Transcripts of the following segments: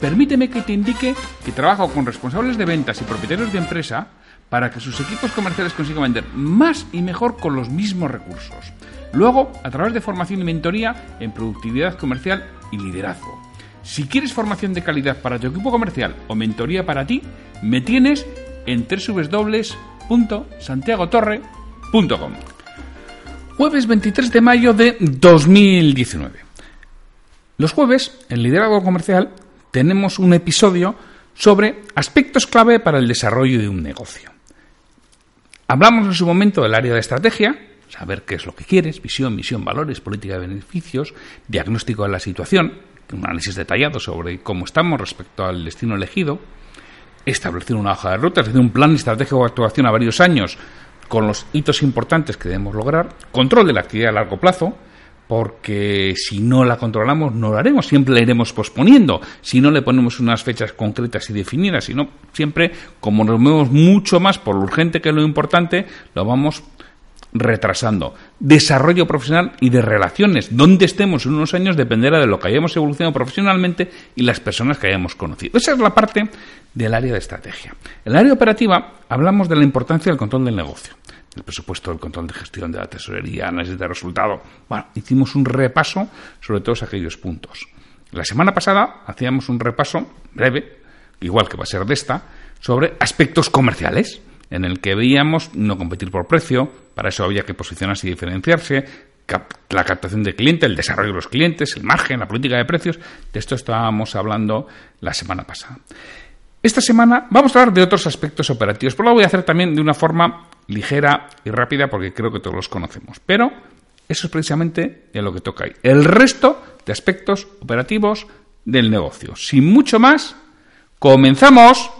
Permíteme que te indique que trabajo con responsables de ventas y propietarios de empresa para que sus equipos comerciales consigan vender más y mejor con los mismos recursos. Luego, a través de formación y mentoría en productividad comercial y liderazgo. Si quieres formación de calidad para tu equipo comercial o mentoría para ti, me tienes en www.santiagotorre.com. Jueves 23 de mayo de 2019. Los jueves, en Liderazgo Comercial, tenemos un episodio sobre aspectos clave para el desarrollo de un negocio. Hablamos en su momento del área de estrategia, saber qué es lo que quieres, visión, misión, valores, política de beneficios, diagnóstico de la situación, un análisis detallado sobre cómo estamos respecto al destino elegido, establecer una hoja de ruta, es decir, un plan estratégico de actuación a varios años con los hitos importantes que debemos lograr, control de la actividad a largo plazo, porque si no la controlamos no lo haremos, siempre la iremos posponiendo, si no le ponemos unas fechas concretas y definidas, sino siempre, como nos movemos mucho más por lo urgente que lo importante, lo vamos retrasando. Desarrollo profesional y de relaciones. Donde estemos en unos años dependerá de lo que hayamos evolucionado profesionalmente y las personas que hayamos conocido. Esa es la parte del área de estrategia. En el área operativa hablamos de la importancia del control del negocio el presupuesto, el control de gestión de la tesorería, análisis de resultado. Bueno, hicimos un repaso sobre todos aquellos puntos. La semana pasada hacíamos un repaso breve, igual que va a ser de esta, sobre aspectos comerciales, en el que veíamos no competir por precio, para eso había que posicionarse y diferenciarse, la captación de cliente, el desarrollo de los clientes, el margen, la política de precios. De esto estábamos hablando la semana pasada. Esta semana vamos a hablar de otros aspectos operativos, pero lo voy a hacer también de una forma ligera y rápida porque creo que todos los conocemos. Pero eso es precisamente en lo que toca ahí. El resto de aspectos operativos del negocio. Sin mucho más, comenzamos.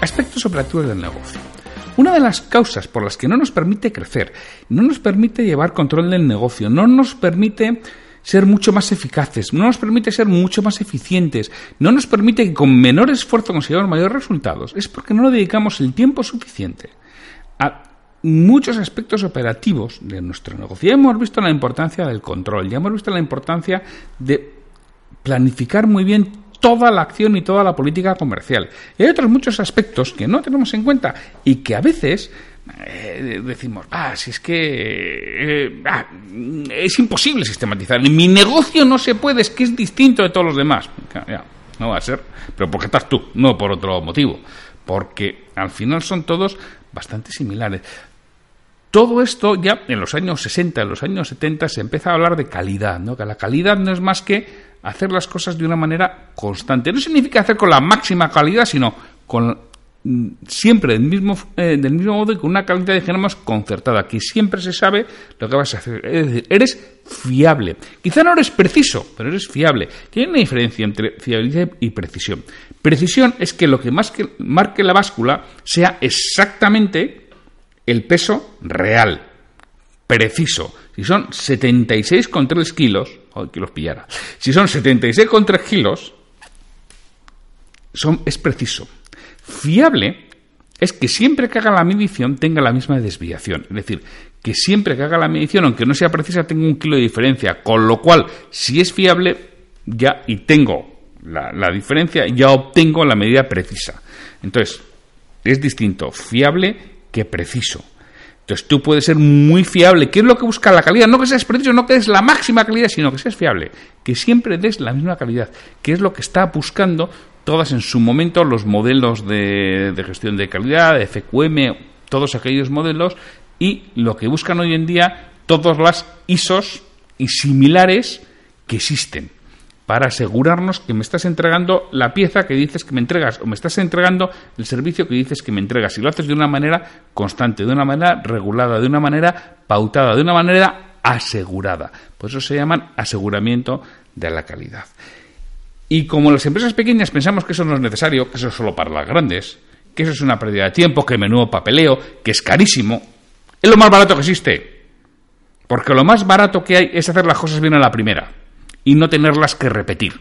Aspectos operativos del negocio. Una de las causas por las que no nos permite crecer, no nos permite llevar control del negocio, no nos permite ser mucho más eficaces, no nos permite ser mucho más eficientes, no nos permite que con menor esfuerzo consigamos mayores resultados, es porque no le dedicamos el tiempo suficiente a muchos aspectos operativos de nuestro negocio. Ya hemos visto la importancia del control, ya hemos visto la importancia de planificar muy bien toda la acción y toda la política comercial. Y hay otros muchos aspectos que no tenemos en cuenta y que a veces eh, decimos, ah, si es que eh, ah, es imposible sistematizar. Mi negocio no se puede, es que es distinto de todos los demás. no va a ser, pero porque estás tú, no por otro motivo. Porque al final son todos bastante similares. Todo esto ya en los años 60, en los años 70 se empieza a hablar de calidad, ¿no? Que la calidad no es más que hacer las cosas de una manera constante. No significa hacer con la máxima calidad, sino con Mm, siempre del mismo, eh, del mismo modo y con una calidad, dijéramos, concertada, que siempre se sabe lo que vas a hacer. Es decir, eres fiable. Quizá no eres preciso, pero eres fiable. ¿Qué hay una diferencia entre fiabilidad y precisión. Precisión es que lo que, más que marque la báscula sea exactamente el peso real, preciso. Si son 76,3 kilos, o que los pillara. Si son 76,3 kilos, son, es preciso. Fiable es que siempre que haga la medición tenga la misma desviación. Es decir, que siempre que haga la medición, aunque no sea precisa, tenga un kilo de diferencia. Con lo cual, si es fiable, ya y tengo la diferencia, ya obtengo la medida precisa. Entonces, es distinto fiable que preciso. Entonces tú puedes ser muy fiable. ¿Qué es lo que busca la calidad? No que seas preciso, no que des la máxima calidad, sino que seas fiable. Que siempre des la misma calidad. ¿Qué es lo que está buscando todas en su momento los modelos de, gestión de calidad, de FQM, todos aquellos modelos y lo que buscan hoy en día todas las ISOs y similares que existen para asegurarnos que me estás entregando la pieza que dices que me entregas o me estás entregando el servicio que dices que me entregas y lo haces de una manera constante, de una manera regulada, de una manera pautada, de una manera asegurada. Por eso se llaman aseguramiento de la calidad. Y como las empresas pequeñas pensamos que eso no es necesario, que eso es solo para las grandes, que eso es una pérdida de tiempo, que menudo papeleo, que es carísimo, es lo más barato que existe. Porque lo más barato que hay es hacer las cosas bien a la primera y no tenerlas que repetir.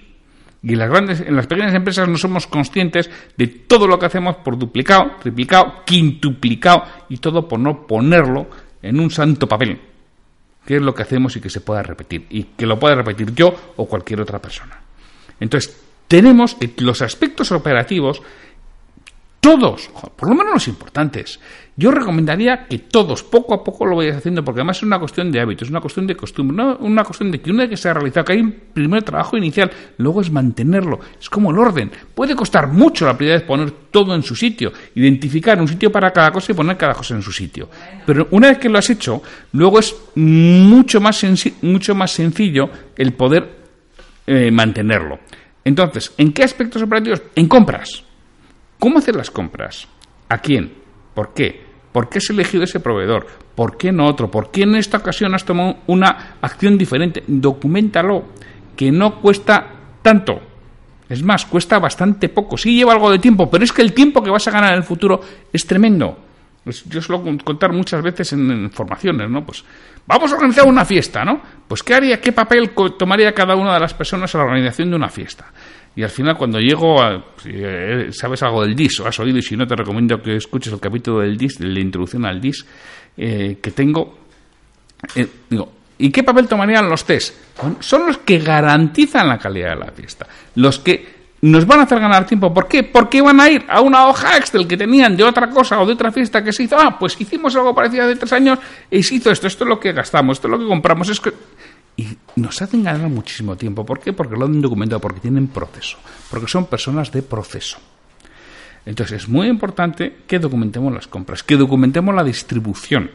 Y en las, grandes, en las pequeñas empresas no somos conscientes de todo lo que hacemos por duplicado, triplicado, quintuplicado y todo por no ponerlo en un santo papel. Que es lo que hacemos y que se pueda repetir. Y que lo pueda repetir yo o cualquier otra persona. Entonces, tenemos que los aspectos operativos todos, por lo menos los importantes. Yo recomendaría que todos, poco a poco, lo vayas haciendo, porque además es una cuestión de hábitos, es una cuestión de costumbre, una cuestión de que una vez que se ha realizado, que hay un primer trabajo inicial, luego es mantenerlo. Es como el orden. Puede costar mucho la primera vez poner todo en su sitio, identificar un sitio para cada cosa y poner cada cosa en su sitio. Pero una vez que lo has hecho, luego es mucho más, mucho más sencillo el poder eh, mantenerlo. Entonces, ¿en qué aspectos operativos? En compras. ¿Cómo hacer las compras? ¿A quién? ¿Por qué? ¿Por qué has elegido ese proveedor? ¿Por qué no otro? ¿Por qué en esta ocasión has tomado una acción diferente? Documentalo, que no cuesta tanto. Es más, cuesta bastante poco. Sí lleva algo de tiempo, pero es que el tiempo que vas a ganar en el futuro es tremendo. Pues yo suelo contar muchas veces en, formaciones, ¿no? Pues vamos a organizar una fiesta, ¿no? Pues ¿qué haría, qué papel tomaría cada una de las personas a la organización de una fiesta? Y al final, cuando llego a. Eh, sabes algo del DIS o has oído, y si no, te recomiendo que escuches el capítulo del DIS, de la introducción al DIS eh, que tengo. Eh, digo, ¿y qué papel tomarían los test? son los que garantizan la calidad de la fiesta. Los que nos van a hacer ganar tiempo. ¿Por qué? Porque van a ir a una hoja Excel que tenían de otra cosa o de otra fiesta que se hizo. Ah, pues hicimos algo parecido hace tres años y se hizo esto. Esto es lo que gastamos, esto es lo que compramos. Es que y nos hacen ganar muchísimo tiempo. ¿Por qué? Porque lo han documentado, porque tienen proceso, porque son personas de proceso. Entonces es muy importante que documentemos las compras, que documentemos la distribución.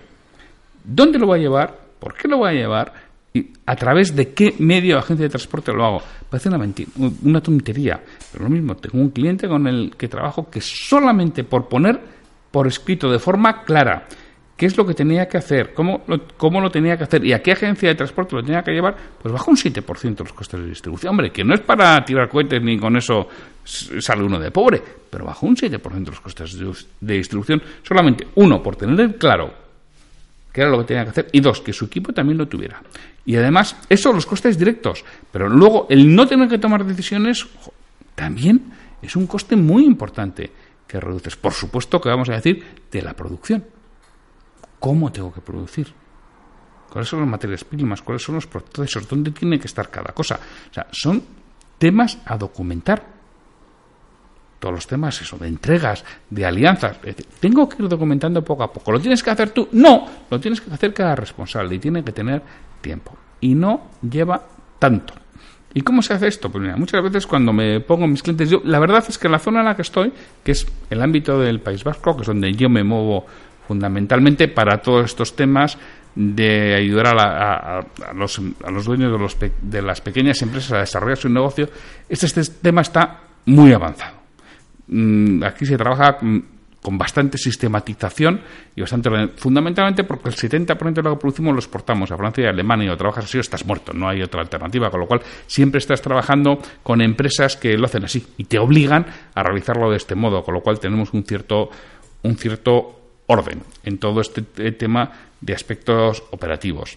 ¿Dónde lo voy a llevar? ¿Por qué lo voy a llevar? ¿Y a través de qué medio agencia de transporte lo hago? Parece una, mentira, una tontería, pero lo mismo, tengo un cliente con el que trabajo que solamente por poner por escrito de forma clara qué es lo que tenía que hacer, cómo lo, cómo lo tenía que hacer y a qué agencia de transporte lo tenía que llevar, pues baja un 7% los costes de distribución. Hombre, que no es para tirar cohetes ni con eso sale uno de pobre, pero bajó un 7% los costes de distribución solamente, uno, por tener claro qué era lo que tenía que hacer, y dos, que su equipo también lo tuviera. Y además, eso los costes directos, pero luego el no tener que tomar decisiones también es un coste muy importante que reduces. Por supuesto que vamos a decir de la producción cómo tengo que producir, cuáles son las materias primas, cuáles son los procesos, dónde tiene que estar cada cosa. O sea, son temas a documentar. Todos los temas, eso, de entregas, de alianzas. Tengo que ir documentando poco a poco. ¿Lo tienes que hacer tú? No, lo tienes que hacer cada responsable y tiene que tener tiempo. Y no lleva tanto. ¿Y cómo se hace esto? Pues mira, muchas veces cuando me pongo mis clientes, yo, la verdad es que la zona en la que estoy, que es el ámbito del País Vasco, que es donde yo me muevo fundamentalmente para todos estos temas de ayudar a, los, dueños de, los, de, las pequeñas empresas a desarrollar su negocio, este, este tema está muy avanzado. Mm, aquí se trabaja con bastante sistematización y bastante fundamentalmente porque el 70% de lo que producimos lo exportamos a Francia y a Alemania y o trabajas así o estás muerto, no hay otra alternativa, con lo cual siempre estás trabajando con empresas que lo hacen así y te obligan a realizarlo de este modo, con lo cual tenemos un cierto un cierto orden en todo este tema de aspectos operativos.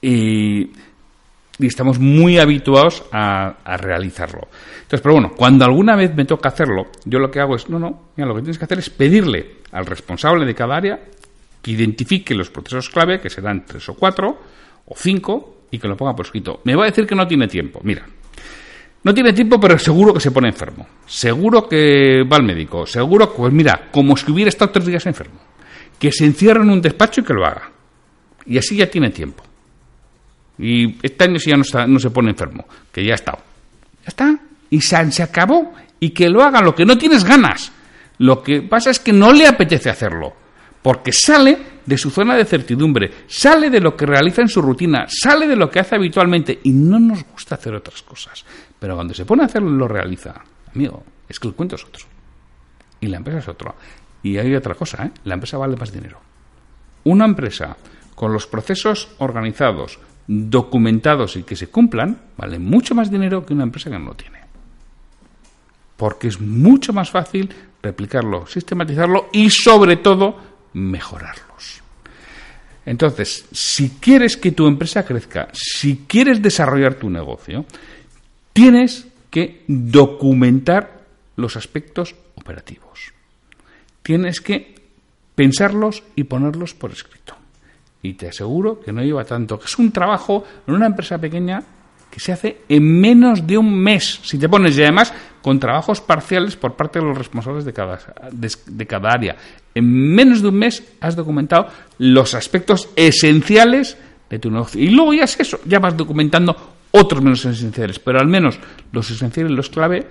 Y, estamos muy habituados a, realizarlo. Entonces, pero bueno, cuando alguna vez me toca hacerlo, yo lo que hago es, no, no, mira, lo que tienes que hacer es pedirle al responsable de cada área que identifique los procesos clave, que serán tres o cuatro o cinco, y que lo ponga por escrito. Me va a decir que no tiene tiempo. Mira, no tiene tiempo, pero seguro que se pone enfermo. Seguro que va al médico. Seguro que, pues mira, como si hubiera estado tres días enfermo. Que se encierre en un despacho y que lo haga. Y así ya tiene tiempo. Y este año si ya no, se pone enfermo, que ya ha estado. Ya está. Y se acabó. Y que lo haga lo que no tienes ganas. Lo que pasa es que no le apetece hacerlo. Porque sale de su zona de certidumbre, sale de lo que realiza en su rutina, sale de lo que hace habitualmente y no nos gusta hacer otras cosas. Pero cuando se pone a hacerlo lo realiza. Amigo, es que el cuento es otro. Y la empresa es otro. Y hay otra cosa, ¿eh? La empresa vale más dinero. Una empresa con los procesos organizados, documentados y que se cumplan valen mucho más dinero que una empresa que no lo tiene. Porque es mucho más fácil replicarlo, sistematizarlo y sobre todo mejorarlos. Entonces, si quieres que tu empresa crezca, si quieres desarrollar tu negocio, tienes que documentar los aspectos operativos. Tienes que pensarlos y ponerlos por escrito. Y te aseguro que no lleva tanto, es un trabajo en una empresa pequeña que se hace en menos de un mes, si te pones, y además con trabajos parciales por parte de los responsables de cada, de, cada área. En menos de un mes has documentado los aspectos esenciales de tu negocio. Y luego ya es eso, ya vas documentando otros menos esenciales, pero al menos los esenciales, los clave,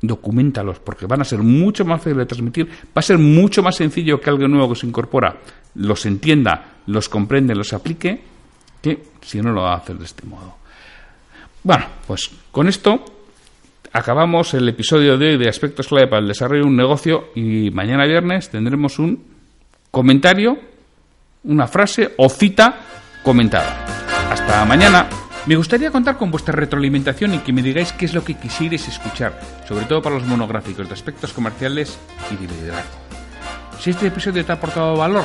documentalos, porque van a ser mucho más fáciles de transmitir, va a ser mucho más sencillo que alguien nuevo que se incorpora los entienda, los comprende, los aplique, que si no lo va a hacer de este modo. Bueno, pues con esto acabamos el episodio de hoy de aspectos clave para el desarrollo de un negocio y mañana viernes tendremos un comentario, una frase o cita comentada. Hasta mañana. Me gustaría contar con vuestra retroalimentación y que me digáis qué es lo que quisierais escuchar, sobre todo para los monográficos de aspectos comerciales y de liderazgo. Si este episodio te ha aportado valor,